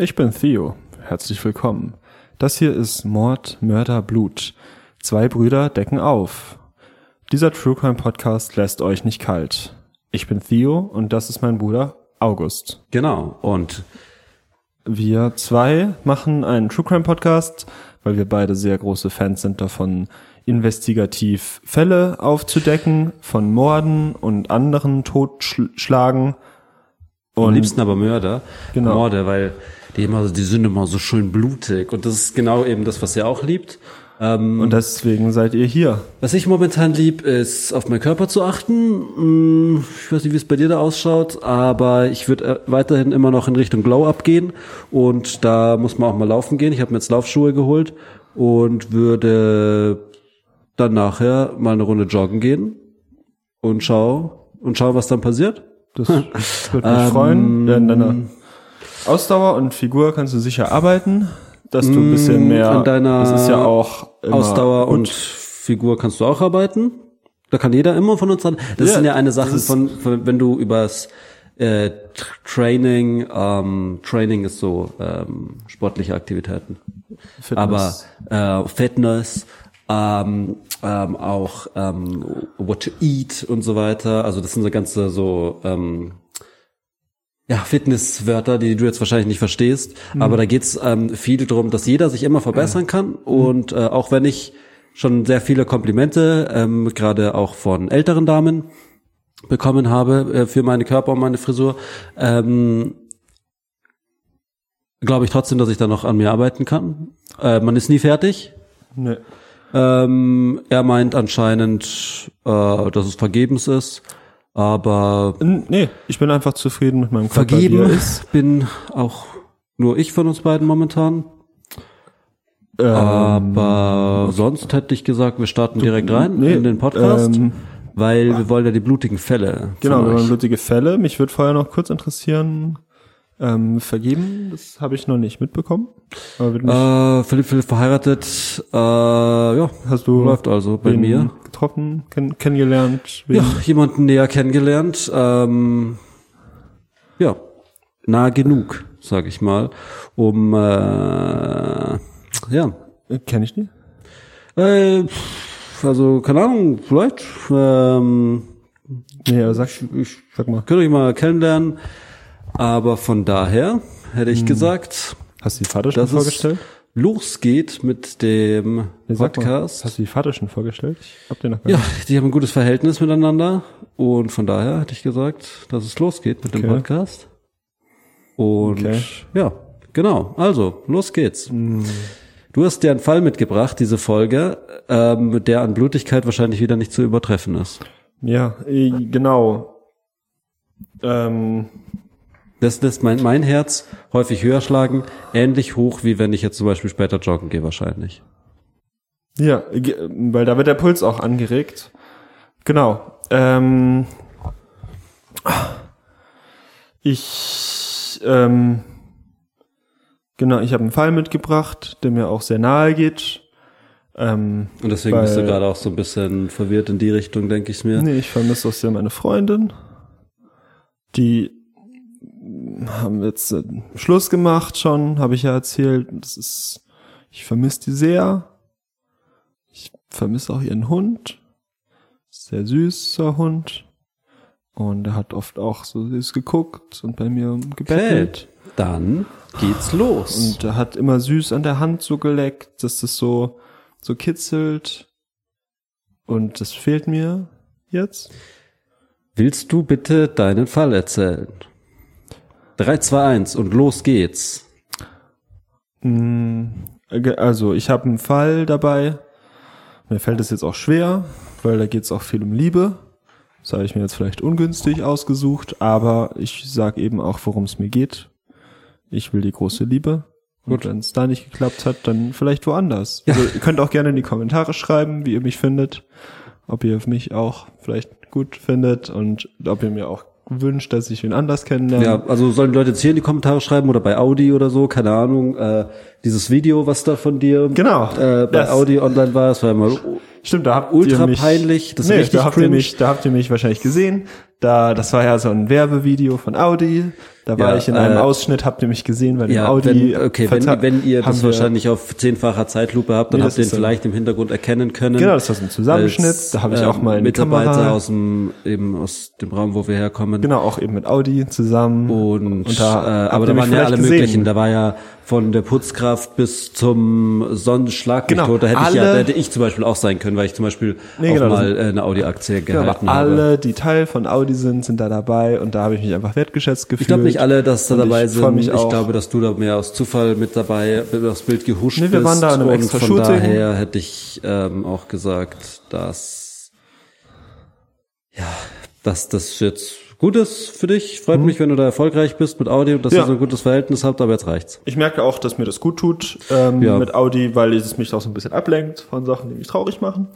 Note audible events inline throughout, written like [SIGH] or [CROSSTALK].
Ich bin Theo. Herzlich willkommen. Das hier ist Mord, Mörder, Blut. Zwei Brüder decken auf. Dieser True Crime Podcast lässt euch nicht kalt. Ich bin Theo und das ist mein Bruder August. Genau. Und Wir zwei machen einen True Crime Podcast, weil wir beide sehr große Fans sind davon, investigativ Fälle aufzudecken von Morden und anderen Totschlagen. am liebsten aber Mörder. Genau. Morde, weil die immer, die sind immer so schön blutig. Und das ist genau eben das, was ihr auch liebt. Ähm, Und deswegen seid ihr hier. was ich momentan lieb, ist auf meinen Körper zu achten. Hm, Ich weiß nicht, wie es bei dir da ausschaut, aber ich würde weiterhin immer noch in Richtung Glow-Up gehen. Und da muss man auch mal laufen gehen. Ich habe mir jetzt Laufschuhe geholt und würde dann nachher mal eine Runde joggen gehen und schau und schau, was dann passiert. Das würde mich [LAUGHS] freuen. Denn deiner Ausdauer und Figur kannst du sicher arbeiten, dass du ein bisschen mehr. an deiner das ist ja auch Ausdauer gut. und Figur kannst du auch arbeiten. Da kann jeder immer von uns an. Das Ja, sind ja eine Sache von, von, wenn du übers äh, Tr- Training, ähm, Training ist so ähm, sportliche Aktivitäten, Fitness. aber äh, Fitness, ähm, ähm, auch ähm, what to eat und so weiter. Also das sind so ganze so ähm, ja, Fitnesswörter, die du jetzt wahrscheinlich nicht verstehst, aber da geht's ähm, viel darum, dass jeder sich immer verbessern kann und äh, auch wenn ich schon sehr viele Komplimente, ähm, gerade auch von älteren Damen bekommen habe äh, für meine Körper und meine Frisur, ähm, glaube ich trotzdem, dass ich da noch an mir arbeiten kann. Äh, man ist nie fertig. Nee. Ähm, er meint anscheinend, äh, dass es vergebens ist, aber Nee, ich bin einfach zufrieden mit meinem Körper, vergeben er ist. bin auch nur ich von uns beiden momentan. Ähm, Aber sonst hätte ich gesagt, wir starten direkt rein nee, in den Podcast, ähm, weil wir wollen ja die blutigen Fälle. Genau, wir euch. blutige Fälle. Mich würde vorher noch kurz interessieren, ähm, vergeben, das habe ich noch nicht mitbekommen. Aber mich, Äh, Philipp, Philipp verheiratet, äh, ja, hast du läuft also bei mir. getroffen, kenn, kennengelernt? Wen? Ja, jemanden näher kennengelernt. Ähm, ja, nah genug, sag ich mal, um äh, ja, Kenn ich die? Äh, also, keine Ahnung, vielleicht. Ähm, Nee, aber sag, ich, sag mal. könnt ihr euch mal kennenlernen. Aber von daher hätte Hm. ich gesagt, Hast du die Vater schon dass vorgestellt? es losgeht mit dem sag mal, Podcast. Hast du die Vater schon vorgestellt? Ich hab den noch gar Ja, die haben ein gutes Verhältnis miteinander. Und von daher hätte ich gesagt, dass es losgeht mit dem Okay. Podcast. Und Okay. ja, genau. Also, los geht's. Hm. Du hast dir einen Fall mitgebracht, diese Folge, ähm, der an Blutigkeit wahrscheinlich wieder nicht zu übertreffen ist. Ja, äh, genau. Ähm, Das lässt mein, mein Herz häufig höher schlagen, ähnlich hoch, wie wenn ich jetzt zum Beispiel später joggen gehe wahrscheinlich. ja, weil da wird der Puls auch angeregt. Genau. Ähm, ich, ähm, genau, ich habe einen Fall mitgebracht, der mir auch sehr nahe geht. Ähm, Und deswegen bist du Weil- gerade auch so ein bisschen verwirrt in die Richtung, denke ich mir. Nee, ich vermisse auch sehr meine Freundin. Die haben jetzt äh, Schluss gemacht schon, habe ich ja erzählt. Das ist, ich vermisse die sehr. Ich vermisse auch ihren Hund. Sehr süßer Hund. Und er hat oft auch so süß geguckt und bei mir gebettelt. Dann geht's los. Und er hat immer süß an der Hand so geleckt, dass das so, so kitzelt. Und das fehlt mir jetzt. Willst du bitte deinen Fall erzählen? 3, 2, 1 und los geht's. Ge- Also, ich habe einen Fall dabei. Mir fällt es jetzt auch schwer, weil da geht es auch viel um Liebe. Das habe ich mir jetzt vielleicht ungünstig ausgesucht, aber ich sag eben auch, worum es mir geht. Ich will die große Liebe. Und wenn es da nicht geklappt hat, dann vielleicht woanders. Also, ihr könnt auch gerne in die Kommentare schreiben, wie ihr mich findet. Ob ihr mich auch vielleicht gut findet und ob ihr mir auch wünscht, dass ich wen anders kennenlerne. Ja, also sollen die Leute jetzt hier in die Kommentare schreiben oder bei Audi oder so, keine Ahnung, äh, dieses Video, was da von dir Genau. äh, bei Das- Audi online war, das war immer Stimmt, da habt Ultra ihr mich, peinlich, das ist nee, richtig da habt ihr mich, da habt ihr mich wahrscheinlich gesehen. Da, das war ja so ein Werbevideo von Audi. Da war Ja, ich in einem äh, Ausschnitt, habt ihr mich gesehen, weil Ja, Audi. wenn, okay, wenn, wenn ihr das wahrscheinlich auf zehnfacher Zeitlupe habt, dann Nee, habt ihr ihn vielleicht im Hintergrund erkennen können. Genau, das war so ein Zusammenschnitt. Als, da habe ich ähm, auch mal eine Mitarbeiter Kamera. aus dem, eben aus dem Raum, wo wir herkommen. Genau, auch eben mit Audi zusammen. Und, Und da äh, aber da waren ja alle gesehen. möglichen. Da war ja von der Putzkraft bis zum Sonnenschlag Genau, tot. Da hätte ich ja, alle- da hätte ich zum Beispiel auch sein können, weil ich zum Beispiel Nee, auch genau, mal äh, eine Audi-Aktie Genau, gehalten aber habe. alle, die Teil von Audi sind, sind da dabei und da habe ich mich einfach wertgeschätzt gefühlt. Ich glaube nicht alle, dass da Und dabei ich sind. mich Ich glaube, dass du da mehr aus Zufall mit dabei aufs Bild gehuscht Nee, wir waren bist. da in einem und extra von Shooting. daher hätte ich ähm, auch gesagt, dass ja, dass das jetzt gut ist für dich. Freut mich, wenn du da erfolgreich bist mit Audi und dass Mhm. Ja. ihr so ein gutes Verhältnis habt, aber jetzt reicht's. Ich merke auch, dass mir das gut tut ähm, Ja. mit Audi, weil es mich auch so ein bisschen ablenkt von Sachen, die mich traurig machen.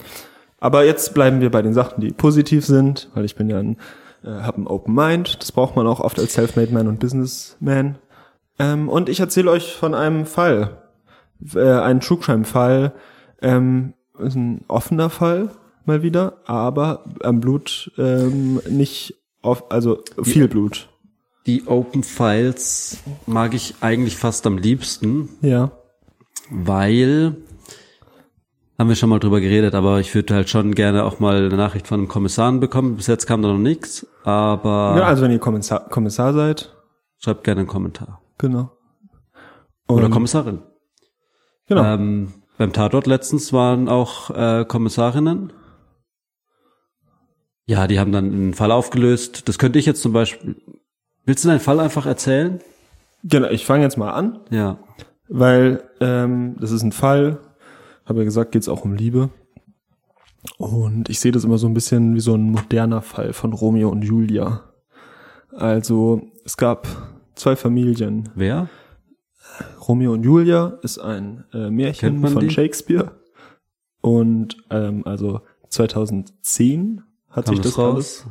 Aber jetzt bleiben wir bei den Sachen, die positiv sind, weil ich bin ja ein, äh, habe ein Open Mind. Das braucht man auch oft als Selfmade Man und Businessman. Ähm, und ich erzähle euch von einem Fall, äh, einen True Crime Fall. Ähm, ist ein offener Fall mal wieder, aber am Blut ähm, nicht off, also viel Blut. Die Open Files mag ich eigentlich fast am liebsten, Ja. weil haben wir schon mal drüber geredet, aber ich würde halt schon gerne auch mal eine Nachricht von einem Kommissar bekommen. Bis jetzt kam da noch nichts, aber ja. Also wenn ihr Kommissar, Kommissar seid, schreibt gerne einen Kommentar. genau. Oder Und- Kommissarin. Genau. Ähm, beim Tatort letztens waren auch äh, Kommissarinnen. Ja, die haben dann einen Fall aufgelöst. Das könnte ich jetzt zum Beispiel. Willst du deinen Fall einfach erzählen? Genau, ich fange jetzt mal an, Ja. weil ähm, das ist ein Fall, habe ja gesagt, geht es auch um Liebe. Und ich sehe das immer so ein bisschen wie so ein moderner Fall von Romeo und Julia. Also es gab zwei Familien. Wer? Romeo und Julia ist ein äh, Märchen von die? Shakespeare. Und ähm, also 2010 hat Kam sich das das alles raus?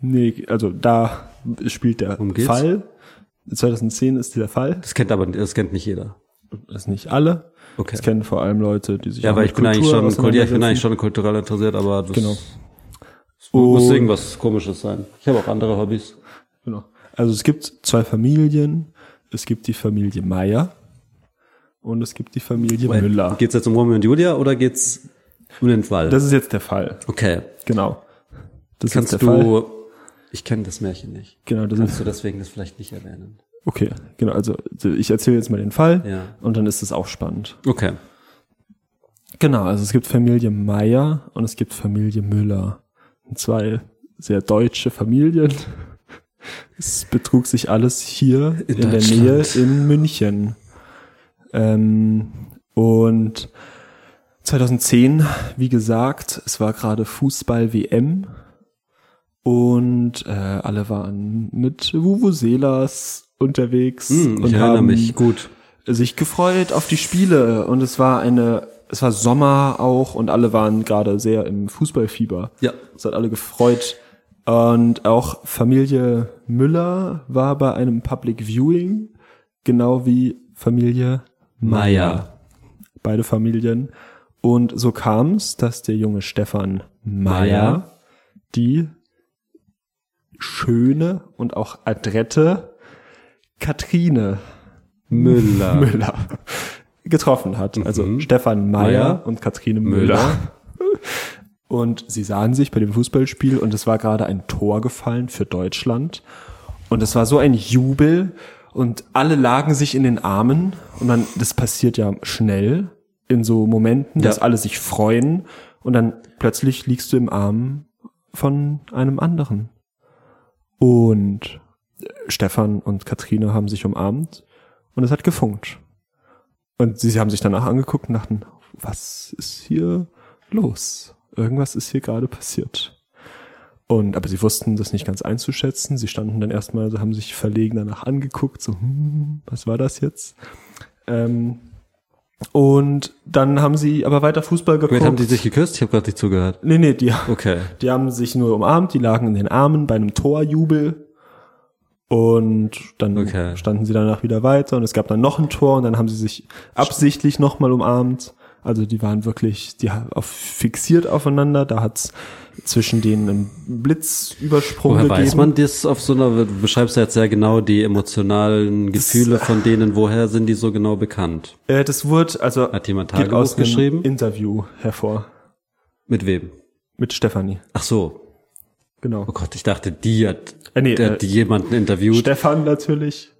Nee, also da spielt der? Fall. 2010 ist der Fall. Das kennt aber das kennt nicht jeder. Das nicht alle. Okay. Das kennen vor allem Leute, die sich Ja, weil ich bin eigentlich schon, ja, ich bin eigentlich schon kulturell interessiert, aber das Genau. muss Und- irgendwas komisches sein. Ich habe auch andere Hobbys. Genau. Also es gibt zwei Familien. Es gibt die Familie Meier und es gibt die Familie Müller. Geht's jetzt um Romeo und Julia oder geht's um den Fall? Das ist jetzt der Fall. okay. Genau. Das Kannst ist der du Fall. ich kenne das Märchen nicht. Genau, das Kannst ist du deswegen das vielleicht nicht erwähnen? Okay. Genau, also ich erzähle jetzt mal den Fall Ja. und dann ist es auch spannend. Okay. Genau, also es gibt Familie Meier und es gibt Familie Müller. Zwei sehr deutsche Familien. Es betrug sich alles hier In in, der. Nähe in München. Ähm, und 2010, wie gesagt, es war gerade Fußball-WM und äh, alle waren mit Vuvuzelas unterwegs Hm, und haben mich gut. sich gefreut auf die Spiele und es war eine, es war Sommer auch und alle waren gerade sehr im Fußballfieber. Ja. Es hat alle gefreut. Und auch Familie Müller war bei einem Public Viewing, genau wie Familie Meier. Beide Familien. Und so kam es, dass der junge Stefan Meier. die schöne und auch adrette Katrine Müller. Müller getroffen hat. Also Mhm. Stefan Meyer und Katrine Müller. Und sie sahen sich bei dem Fußballspiel und es war gerade ein Tor gefallen für Deutschland. Und es war so ein Jubel und alle lagen sich in den Armen und dann, das passiert ja schnell in so Momenten, dass Ja. alle sich freuen und dann plötzlich liegst du im Arm von einem anderen. Und Stefan und Katrine haben sich umarmt und es hat gefunkt. Und sie haben sich danach angeguckt und dachten, was ist hier los? Irgendwas ist hier gerade passiert. Und, aber sie wussten das nicht ganz einzuschätzen. Sie standen dann erstmal, so haben sich verlegen danach angeguckt, so, hm, was war das jetzt? Ähm, und dann haben sie aber weiter Fußball geguckt. Wait, haben die sich geküsst? Ich habe gerade nicht zugehört. nee, nee, die, Okay. die haben sich nur umarmt, die lagen in den Armen bei einem Torjubel. Und dann Okay. standen sie danach wieder weiter und es gab dann noch ein Tor und dann haben sie sich absichtlich nochmal umarmt. Also die waren wirklich, die auf, fixiert aufeinander. Da hat's zwischen denen einen Blitzübersprung Woher gegeben. weiß man das auf so einer, du beschreibst ja jetzt sehr genau die emotionalen Gefühle von denen, woher sind die so genau bekannt? Äh, das wurde, also Hat jemand geht Tagebuch aus einem geschrieben? Interview hervor Mit wem? mit Stefanie. Ach so. Genau. Oh Gott, ich dachte, die hat, Äh, nee, der, äh, die jemanden interviewt. Stefan natürlich.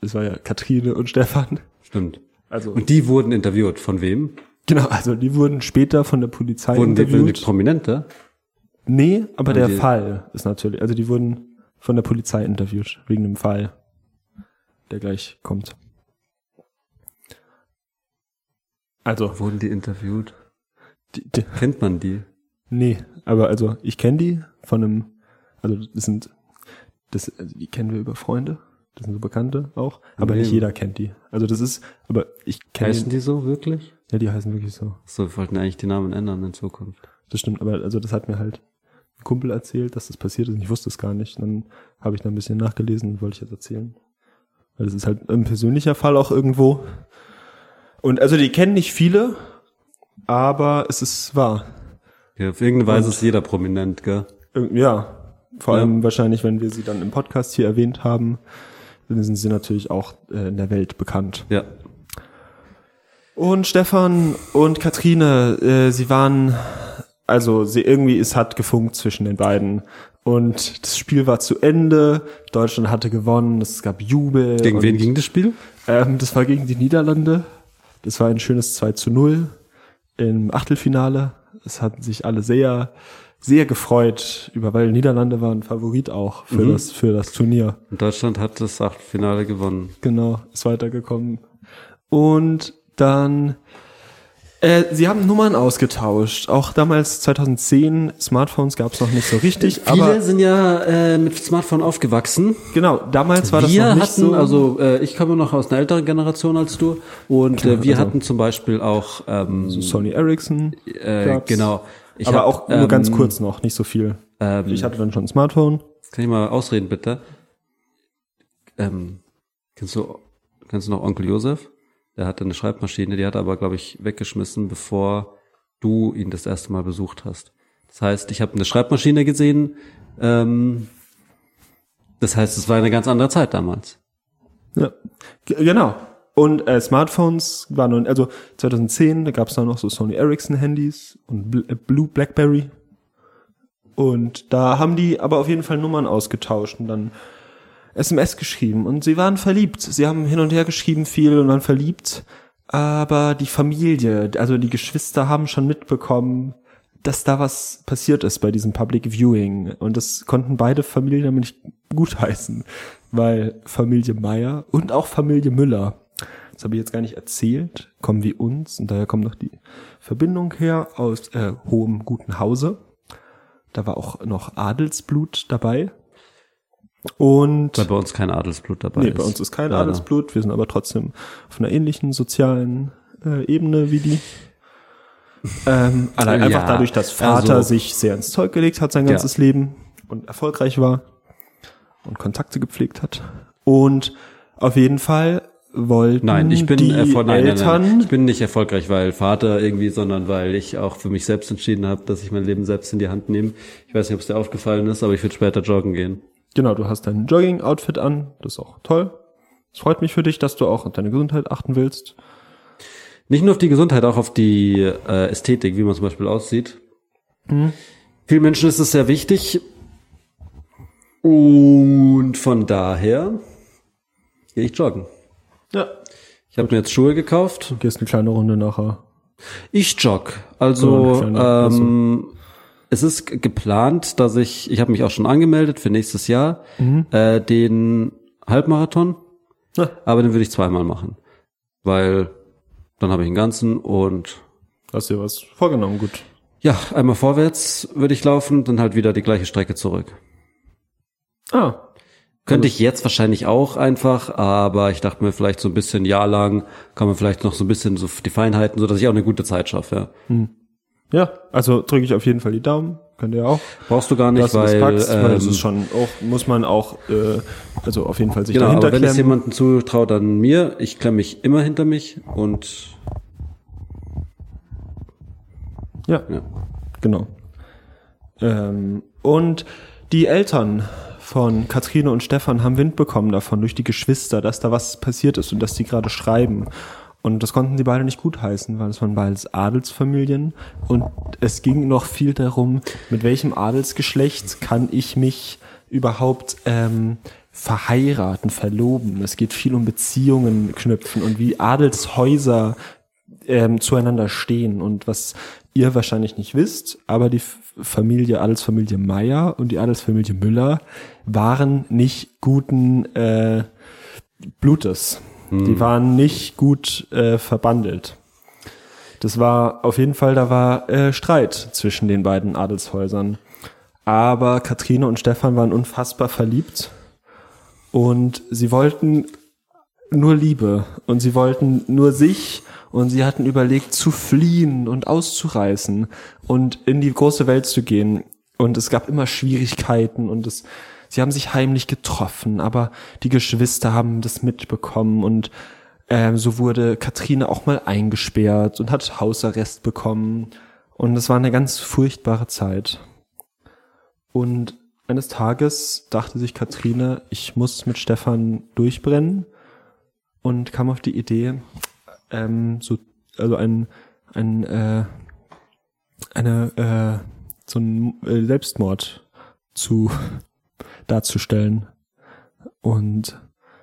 Es war ja Katrine und Stefan. Stimmt. Also Und die wurden interviewt. Von wem? genau, also die wurden später von der Polizei Wurden die, wurden die interviewt. Prominente? nee, aber der die- Fall ist natürlich, also die wurden von der Polizei interviewt wegen dem Fall, der gleich kommt. Also, Wurden die interviewt? die, die, Kennt man die? nee, aber also ich kenne die von einem, also das sind, das, also die kennen wir über Freunde, das sind so Bekannte auch, aber Nee. nicht jeder kennt die. Also das ist, aber ich kenne Heißen die so wirklich? Ja, die heißen wirklich so. So, wir wollten eigentlich die Namen ändern in Zukunft. Das stimmt, aber also das hat mir halt ein Kumpel erzählt, dass das passiert ist und ich wusste es gar nicht. Dann habe ich da ein bisschen nachgelesen und wollte ich jetzt erzählen. Weil das ist halt ein persönlicher Fall auch irgendwo. Und also die kennen nicht viele, aber es ist wahr. Ja, auf irgendeine Weise ist jeder prominent, gell? Ja, vor Ja. allem wahrscheinlich, wenn wir sie dann im Podcast hier erwähnt haben, dann sind sie natürlich auch äh, in der Welt bekannt. Ja. Und Stefan und Katrine, äh, sie waren, also sie irgendwie, es hat gefunkt zwischen den beiden. Und das Spiel war zu Ende, Deutschland hatte gewonnen, es gab Jubel. Gegen wen ging das Spiel? Ähm, das war gegen die Niederlande. Das war ein schönes 2 zu 0 im Achtelfinale. Es hatten sich alle sehr, sehr gefreut über, weil Niederlande waren Favorit auch für, Mhm. das, für das Turnier. Und Deutschland hat das Achtelfinale gewonnen. Genau, ist weitergekommen. Und dann, äh, sie haben Nummern ausgetauscht. Auch damals 2010, Smartphones gab es noch nicht so richtig. Viele aber sind ja äh, mit Smartphone aufgewachsen. genau, damals war das wir noch nicht hatten, so. also äh, ich komme noch aus einer älteren Generation als du und äh, wir also- hatten zum Beispiel auch ähm, Sony Ericsson. äh, genau. Ich aber hab, auch nur ähm, ganz kurz noch, nicht so viel. Ähm, Ich hatte dann schon ein Smartphone. Kann ich mal ausreden, bitte? Ähm, kennst du, kennst du noch Onkel Josef? Der hatte eine Schreibmaschine, die hat er aber, glaube ich, weggeschmissen, bevor du ihn das erste Mal besucht hast. Das heißt, ich habe eine Schreibmaschine gesehen. Ähm, das heißt, es war eine ganz andere Zeit damals. Ja, genau. Und äh, Smartphones waren nun, also 2010, da gab es dann noch so Sony Ericsson Handys und äh, Blue Blackberry. Und da haben die aber auf jeden Fall Nummern ausgetauscht und dann SMS geschrieben. Und sie waren verliebt. Sie haben hin und her geschrieben viel und waren verliebt. Aber die Familie, also die Geschwister haben schon mitbekommen, dass da was passiert ist bei diesem Public Viewing. Und das konnten beide Familien damit nicht gutheißen, weil Familie Meier und auch Familie Müller, das habe ich jetzt gar nicht erzählt, kommen wie uns und daher kommt noch die Verbindung her aus äh, hohem guten Hause. Da war auch noch Adelsblut dabei. Und Weil bei uns kein Adelsblut dabei nee, ist. bei uns ist kein Leider. Adelsblut, wir sind aber trotzdem auf einer ähnlichen sozialen äh, Ebene wie die. Ähm, allein [LAUGHS] Ja, einfach dadurch, dass Vater also- sich sehr ins Zeug gelegt hat sein Ja. ganzes Leben und erfolgreich war und Kontakte gepflegt hat. Und auf jeden Fall wollten Nein, ich bin die erfol nein, nein, Eltern nein. Ich bin nicht erfolgreich, weil Vater irgendwie, sondern weil ich auch für mich selbst entschieden habe, dass ich mein Leben selbst in die Hand nehme. Ich weiß nicht, ob es dir aufgefallen ist, aber ich würde später joggen gehen. Genau, du hast dein Jogging-Outfit an, das ist auch toll. Es freut mich für dich, dass du auch auf deine Gesundheit achten willst. Nicht nur auf die Gesundheit, auch auf die äh, Ästhetik, wie man zum Beispiel aussieht. Mhm. Vielen Menschen ist es sehr wichtig. Und von daher gehe ich joggen. Ja. Ich habe mir jetzt Schuhe gekauft. Du gehst eine kleine Runde nachher. Ich jogg. Oh, Also ähm, es ist geplant, dass ich, ich habe mich auch schon angemeldet für nächstes Jahr, äh, den Halbmarathon, Ja. aber den würde ich zweimal machen. Weil dann habe ich den ganzen und Hast dir was vorgenommen, gut. ja, einmal vorwärts würde ich laufen, dann halt wieder die gleiche Strecke zurück. Ah, Könnte ich jetzt wahrscheinlich auch einfach, aber ich dachte mir vielleicht so ein bisschen Jahr lang kann man vielleicht noch so ein bisschen so die Feinheiten, so dass ich auch eine gute Zeit schaffe. Ja. ja, also drücke ich auf jeden Fall die Daumen. Könnt ihr auch. Brauchst du gar nicht, Dass du weil, packst, weil das ähm, ist schon auch, muss man auch, äh, also auf jeden Fall sich Genau, dahinter aber wenn es jemanden zutraut, dann mir. Ich klemme mich immer hinter mich und Ja, Ja. genau. Ähm, und die Eltern von Katrine und Stefan haben Wind bekommen davon durch die Geschwister, dass da was passiert ist und dass die gerade schreiben. Und das konnten die beide nicht gutheißen, weil es waren beides Adelsfamilien. Und es ging noch viel darum, mit welchem Adelsgeschlecht kann ich mich überhaupt ähm, verheiraten, verloben. Es geht viel um Beziehungen knüpfen und wie Adelshäuser ähm, zueinander stehen. Und was ihr wahrscheinlich nicht wisst, aber die Familie, Adelsfamilie Meyer und die Adelsfamilie Müller waren nicht guten äh, Blutes. Die waren nicht gut äh, verbandelt. Das war auf jeden Fall, da war äh, Streit zwischen den beiden Adelshäusern. Aber Katrine und Stefan waren unfassbar verliebt und sie wollten nur Liebe. Und sie wollten nur sich und sie hatten überlegt zu fliehen und auszureißen und in die große Welt zu gehen. Und es gab immer Schwierigkeiten und es sie haben sich heimlich getroffen, aber die Geschwister haben das mitbekommen und ähm, so wurde Katrine auch mal eingesperrt und hat Hausarrest bekommen. Und es war eine ganz furchtbare Zeit. Und eines Tages dachte sich Katrine, ich muss mit Stefan durchbrennen und kam auf die Idee, ähm, so, also ein, ein, äh, eine, äh, so ein äh, Selbstmord zu [LAUGHS] darzustellen. Und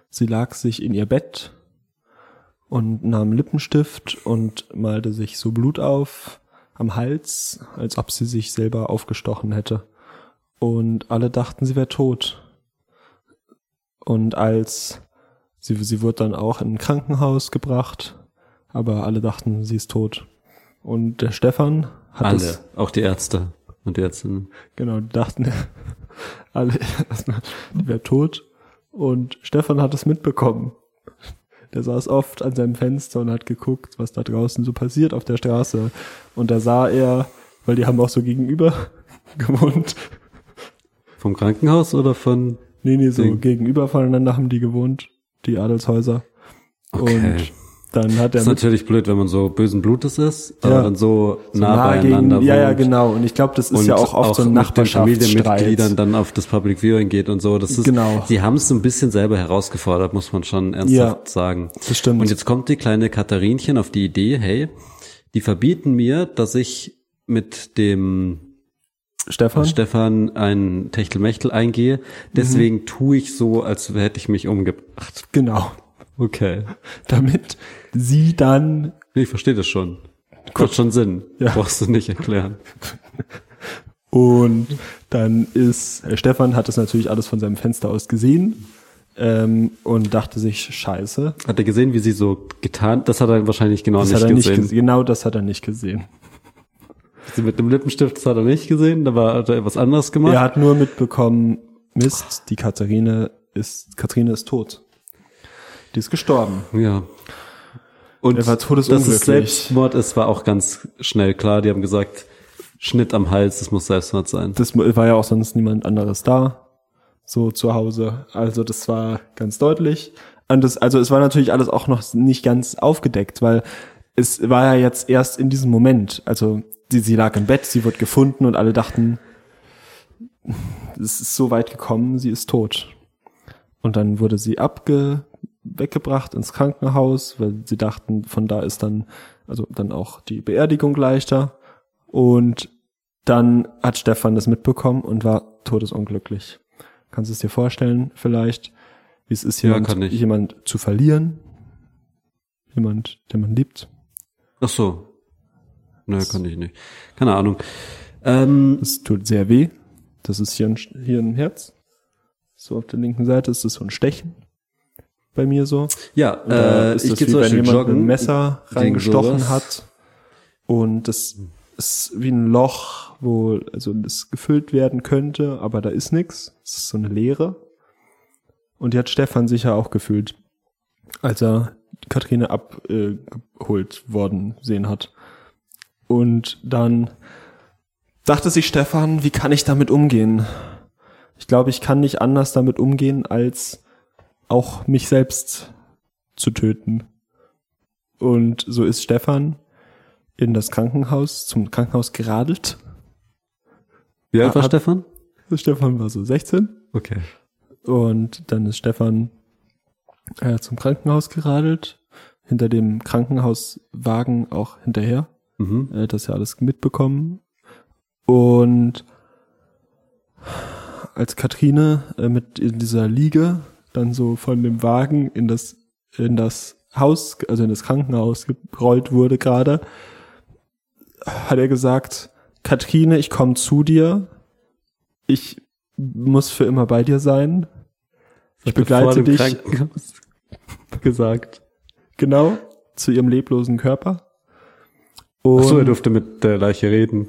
sie lag sich in ihr Bett und nahm Lippenstift und malte sich so Blut auf am Hals, als ob sie sich selber aufgestochen hätte. Und alle dachten, sie wäre tot. Und als sie, sie wurde dann auch in ein Krankenhaus gebracht, aber alle dachten, sie ist tot. Und der Stefan hat Alle, es, auch die Ärzte und die Ärztinnen. genau, die dachten [LAUGHS] alle, die wäre tot. Und Stefan hat es mitbekommen. Der saß oft an seinem Fenster und hat geguckt, was da draußen so passiert auf der Straße. Und da sah er, weil die haben auch so gegenüber [LAUGHS] gewohnt. Vom Krankenhaus oder von Nee, nee, so Ding. gegenüber voneinander haben die gewohnt, die Adelshäuser. Okay. Und dann hat er ist natürlich blöd, wenn man so bösen Blutes ist, Ja. aber dann so, so nah nah beieinander gegen, ja, ja, genau. Und ich glaube, das ist ja auch oft so ein Nachbarschaftsstreit. dann auf das Public Viewing geht und so. Das ist, Genau. Sie haben es so ein bisschen selber herausgefordert, muss man schon ernsthaft Ja, sagen. das stimmt. Und jetzt kommt die kleine Katharinchen auf die Idee, hey, die verbieten mir, dass ich mit dem Stefan? Stefan ein Techtelmechtel eingehe. Deswegen Mhm. tue ich so, als hätte ich mich umgebracht. Genau. Okay. Damit sie dann, Ich verstehe das schon. Macht schon Sinn. Ja. Brauchst du nicht erklären. [LAUGHS] und dann ist, äh, Stefan hat das natürlich alles von seinem Fenster aus gesehen, ähm, und dachte sich, scheiße. Hat er gesehen, wie sie so getan? Das hat er wahrscheinlich genau Das nicht er nicht gesehen. gesehen. Genau das hat er nicht gesehen. Sie mit dem Lippenstift, das hat er nicht gesehen. Da war, hat er etwas anderes gemacht. Er hat nur mitbekommen, Mist, die Katharine ist, Katharine ist tot. Die ist gestorben. Ja. Und Er war dass todesunglücklich. es Selbstmord ist, war auch ganz schnell klar. Die haben gesagt, Schnitt am Hals, das muss Selbstmord sein. Das war ja auch sonst niemand anderes da, so zu Hause. Also das war ganz deutlich. Und das, also es war natürlich alles auch noch nicht ganz aufgedeckt, weil es war ja jetzt erst in diesem Moment. Also sie, sie lag im Bett, sie wird gefunden und alle dachten, es ist so weit gekommen, sie ist tot. Und dann wurde sie abge weggebracht ins Krankenhaus, weil sie dachten, von da ist dann, also dann auch die Beerdigung leichter. Und dann hat Stefan das mitbekommen und war todesunglücklich. Kannst du es dir vorstellen, vielleicht, wie es ist, Ja, jemand, ich. jemand zu verlieren? Jemand, den man liebt? Ach so. Nö, kann ich nicht. Keine Ahnung. Ähm, Das tut sehr weh. Das ist hier ein, hier ein Herz. So auf der linken Seite ist das so ein Stechen. Bei mir so. ja, da äh, ist ich gehe zum wenn Beispiel jemand joggen. einem Messer reingestochen hat. Und das ist wie ein Loch, wo also das gefüllt werden könnte, aber da ist nix. Es ist so eine Leere. Und die hat Stefan sicher auch gefühlt, als er Katrine abgeholt worden sehen hat. Und dann dachte sich Stefan, wie kann ich damit umgehen? Ich glaube, ich kann nicht anders damit umgehen, als auch mich selbst zu töten. Und so ist Stefan in das Krankenhaus, zum Krankenhaus geradelt. Wie alt war Stefan? Stefan war so 16 Okay. und dann ist Stefan äh, zum Krankenhaus geradelt, hinter dem Krankenhauswagen auch hinterher. Mhm. Er hat das ja alles mitbekommen. Und als Katrine äh, mit in dieser Liege dann so von dem Wagen in das, in das Haus, also in das Krankenhaus gerollt wurde gerade, hat er gesagt, Katrine, ich komme zu dir. Ich muss für immer bei dir sein. Ich Vor begleite dich [LAUGHS] gesagt. genau zu ihrem leblosen Körper. Und Ach so, er durfte mit der Leiche reden.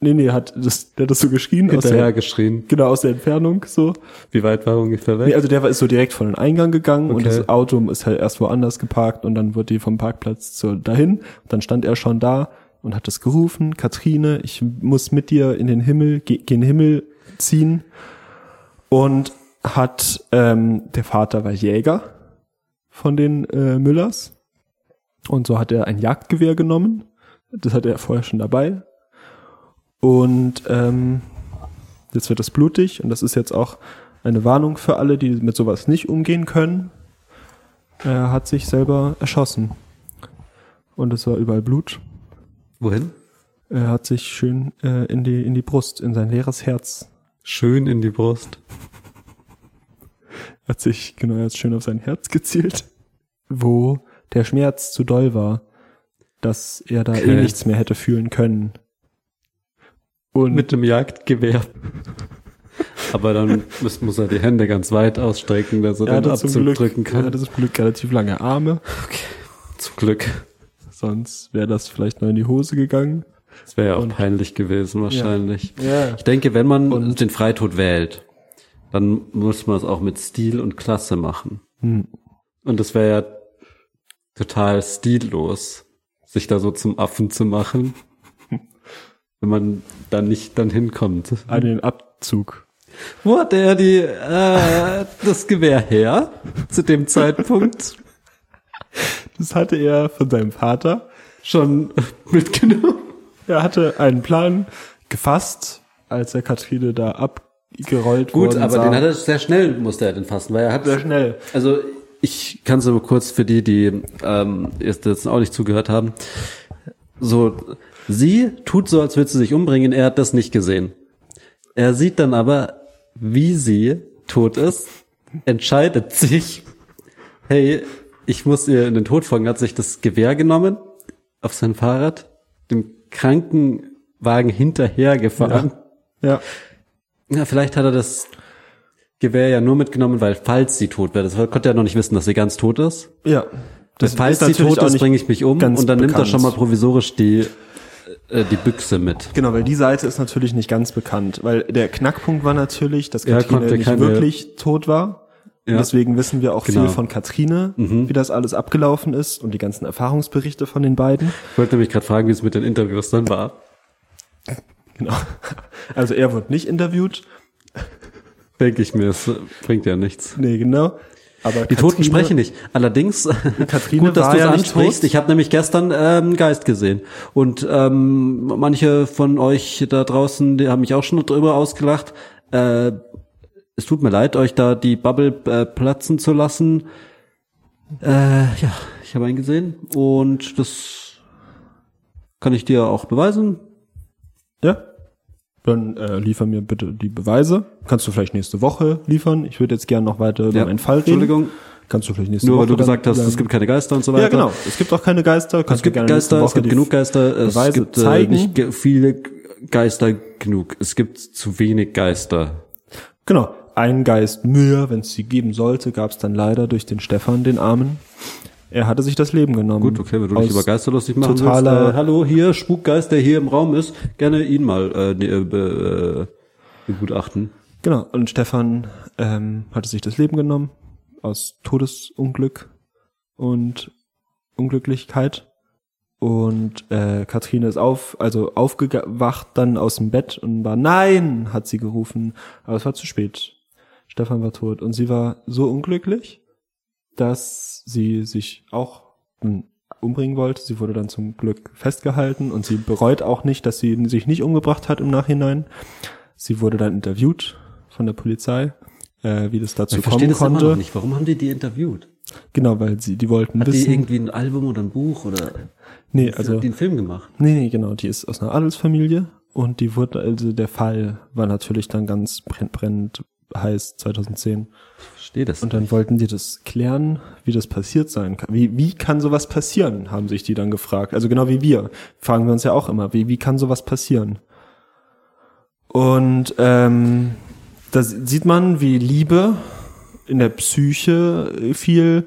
Nee, nee, hat das, der hat das so geschrien Hinterher der, geschrien. genau aus der Entfernung so. Wie weit war er ungefähr weg? Nee, also der war ist so direkt vor den Eingang gegangen und Okay. das Auto ist halt erst woanders geparkt und dann wurde die vom Parkplatz zu dahin. Und dann stand er schon da und hat das gerufen, Katrine, ich muss mit dir in den Himmel, ge gen Himmel ziehen. Und hat, ähm, der Vater war Jäger von den äh, Müllers. Und so hat er ein Jagdgewehr genommen. Das hatte er vorher schon dabei. Und ähm, jetzt wird es blutig und das ist jetzt auch eine Warnung für alle, die mit sowas nicht umgehen können. Er hat sich selber erschossen. Und es war überall Blut. Wohin? Er hat sich schön äh, in, die, in die Brust, in sein leeres Herz. Schön in die Brust. Er hat sich, genau, er hat schön auf sein Herz gezielt. Wo der Schmerz zu doll war, dass er da eh Okay. nichts mehr hätte fühlen können. Und Mit dem Jagdgewehr. Aber dann muss, er die Hände ganz weit ausstrecken, dass er er den Abzug Glück, drücken er kann. hatte zum Glück relativ lange Arme. Zum Glück. Sonst wäre das vielleicht noch in die Hose gegangen. Das wäre ja auch Und- peinlich gewesen, wahrscheinlich. Ja. Ich denke, wenn man den Freitod wählt, dann muss man es auch mit Stil und Klasse machen. Hm. Und das wäre ja total stillos, sich da so zum Affen zu machen, [LAUGHS] wenn man da nicht dann hinkommt. An den Abzug. Wo hat er die, äh, das Gewehr her zu dem Zeitpunkt Das hatte er von seinem Vater. schon [LAUGHS] mitgenommen? Er hatte einen Plan gefasst, als er Katrine da abgerollt Gut, worden aber sah. den hat er sehr schnell, musste er den fassen, weil er hat sehr schnell. Also ich kann es aber kurz für die, die ähm, erst jetzt auch nicht zugehört haben. So, sie tut so, als würde sie sich umbringen, er hat das nicht gesehen. Er sieht dann aber, wie sie tot ist, entscheidet sich, hey, ich muss ihr in den Tod folgen, hat sich das Gewehr genommen auf sein Fahrrad, dem Krankenwagen hinterher gefahren. Ja. Ja, vielleicht hat er das Gewehr ja nur mitgenommen, weil falls sie tot wäre, das konnte er noch nicht wissen, dass sie ganz tot ist. Ja. Das falls ist sie tot ist, bringe ich mich um und dann nimmt er schon mal provisorisch die äh, die Büchse mit. Genau, weil die Seite ist natürlich nicht ganz bekannt, weil der Knackpunkt war natürlich, dass Er Katrine nicht keine- wirklich tot war. Und Ja. deswegen wissen wir auch Genau. viel von Katrine, wie das alles abgelaufen ist und die ganzen Erfahrungsberichte von den beiden. Ich wollte nämlich gerade fragen, wie es mit den Interviews dann war. Genau. Also er wurde nicht interviewt. Denke ich mir, es bringt ja nichts. Nee, genau. Aber Die Toten sprechen nicht. Allerdings, [LAUGHS] Katrine gut, dass du es ja ansprichst. Ich habe nämlich gestern ähm, einen Geist gesehen. Und ähm, manche von euch da draußen, die haben mich auch schon drüber ausgelacht. Äh, es tut mir leid, euch da die Bubble äh, platzen zu lassen. Äh, ja, ich habe einen gesehen und das kann ich dir auch beweisen. Ja. Dann äh, liefer mir bitte die Beweise. Kannst du vielleicht nächste Woche liefern? Ich würde jetzt gerne noch weiter über Ja, meinen Fall reden. Entschuldigung, Kannst du vielleicht nächste nur Woche weil du gesagt hast, es gibt keine Geister und so weiter. Ja, genau. Es gibt auch keine Geister. Kannst Es gibt Geister, es gibt genug Geister, es Beweise gibt äh, zeigen. nicht ge viele Geister genug. Es gibt zu wenig Geister. Genau. Ein Geist mehr, wenn es sie geben sollte, gab es dann leider durch den Stefan, den Armen. Er hatte sich das Leben genommen. Gut, okay, wenn du dich über Geister lustig machen totaler- willst. Äh, hallo, hier, Spukgeist, der hier im Raum ist. Gerne ihn mal äh, ne, äh, äh, begutachten. Genau. Und Stefan ähm, hatte sich das Leben genommen aus Todesunglück und Unglücklichkeit. Und äh, Katrine ist auf, also aufgewacht dann aus dem Bett und war Nein, hat sie gerufen. Aber es war zu spät. Stefan war tot und sie war so unglücklich, dass sie sich auch hm, umbringen wollte. Sie wurde dann zum Glück festgehalten und sie bereut auch nicht, dass sie sich nicht umgebracht hat im Nachhinein. Sie wurde dann interviewt von der Polizei, äh, wie das dazu Ich kommen das immer konnte. noch nicht. Warum haben die die interviewt? Genau, weil sie, die wollten Hat die wissen. irgendwie ein Album oder ein Buch oder nee, also, hat die einen Film gemacht? Nee, nee, genau, die ist aus einer Adelsfamilie und die wurde, also der Fall war natürlich dann ganz brenn- brennend heiß 2010. Verstehe das. Und dann wollten die das klären, wie das passiert sein kann. Wie, wie kann sowas passieren, haben sich die dann gefragt. Also genau wie wir, fragen wir uns ja auch immer, wie, wie kann sowas passieren? Und ähm, da sieht man, wie Liebe in der Psyche viel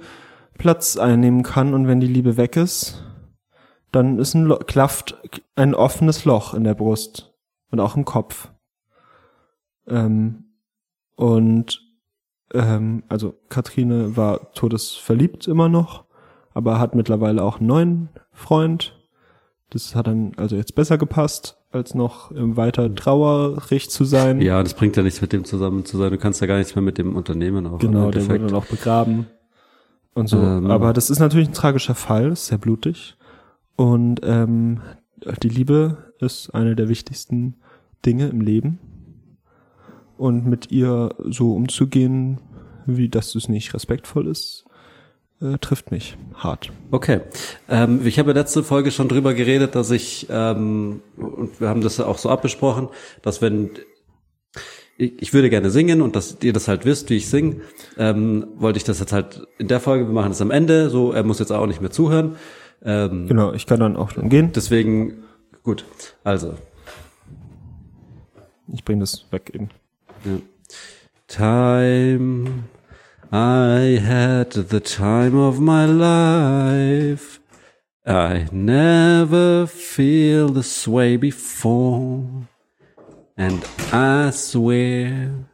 Platz einnehmen kann und wenn die Liebe weg ist, dann ist ein Lo klafft ein offenes Loch in der Brust und auch im Kopf. Ähm, und ähm, also Katrine war todesverliebt immer noch, aber hat mittlerweile auch einen neuen Freund. Das hat dann also jetzt besser gepasst, als noch im weiter traurig zu sein. Ja, das bringt ja nichts mit dem zusammen zu sein. Du kannst ja gar nichts mehr mit dem Unternehmen auch. Genau, der Endeffekt. dann auch begraben und so. Ähm. Aber das ist natürlich ein tragischer Fall, ist sehr blutig. Und ähm, die Liebe ist eine der wichtigsten Dinge im Leben. Und mit ihr so umzugehen, wie dass es nicht respektvoll ist, äh, trifft mich hart. Okay. Ähm, ich habe letzte Folge schon drüber geredet, dass ich, ähm, und wir haben das auch so abbesprochen, dass wenn ich, ich würde gerne singen und dass ihr das halt wisst, wie ich singe, ähm, wollte ich das jetzt halt in der Folge, wir machen das am Ende, so, er muss jetzt auch nicht mehr zuhören. Ähm, Genau, ich kann dann auch schon gehen. deswegen, gut, also. Ich bringe das weg eben. Time, I had the time of my life. I never feel this way before. And I swear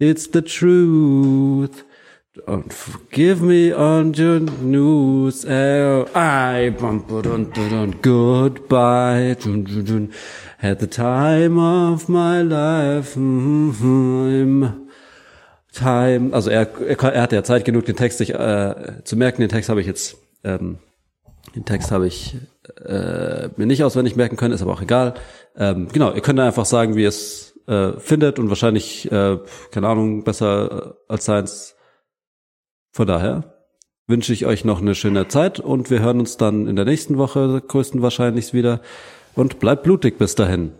it's the truth. Don't forgive me on your news. Oh, I bump it on, goodbye. Dun. Had the time of my life. Mhm. Time. Also er, er, er hatte ja Zeit genug, den Text sich äh, zu merken. Den Text habe ich jetzt, ähm, den Text habe ich äh, mir nicht auswendig merken können, ist aber auch egal. Ähm, genau, ihr könnt einfach sagen, wie ihr es äh, findet und wahrscheinlich, äh, keine Ahnung, besser äh, als seins. Von daher wünsche ich euch noch eine schöne Zeit und wir hören uns dann in der nächsten Woche größtenwahrscheinlich wieder und bleibt blutig bis dahin.